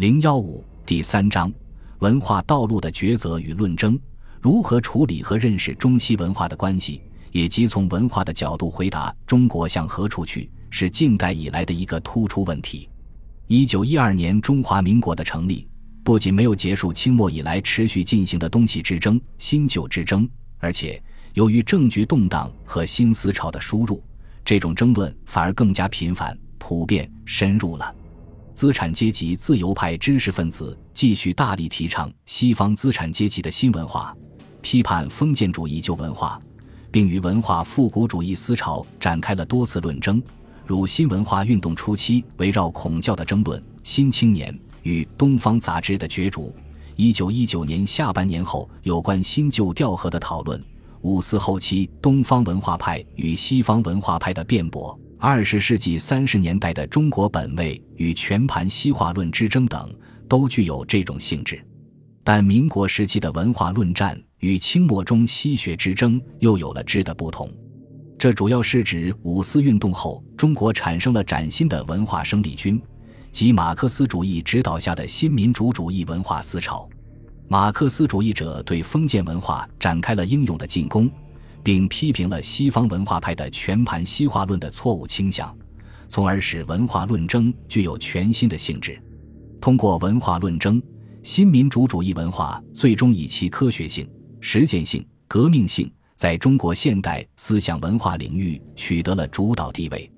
零幺五第三章：文化道路的抉择与论争，如何处理和认识中西文化的关系，以及从文化的角度回答中国向何处去，是近代以来的一个突出问题。一九一二年中华民国的成立，不仅没有结束清末以来持续进行的东西之争、新旧之争，而且由于政局动荡和新思潮的输入，这种争论反而更加频繁、普遍、深入了。资产阶级自由派知识分子继续大力提倡西方资产阶级的新文化，批判封建主义旧文化，并与文化复古主义思潮展开了多次论争。如新文化运动初期围绕孔教的争论，《新青年》与《东方杂志》的角逐，一九一九年下半年后有关新旧调和的讨论，五四后期东方文化派与西方文化派的辩驳，二十世纪三十年代的中国本位与全盘西化论之争等，都具有这种性质。但民国时期的文化论战与清末中西学之争又有了质的不同。这主要是指五四运动后，中国产生了崭新的文化生力军，即马克思主义指导下的新民主主义文化思潮。马克思主义者对封建文化展开了英勇的进攻，并批评了西方文化派的全盘西化论的错误倾向，从而使文化论争具有全新的性质。通过文化论争，新民主主义文化最终以其科学性、实践性、革命性。在中国现代思想文化领域取得了主导地位。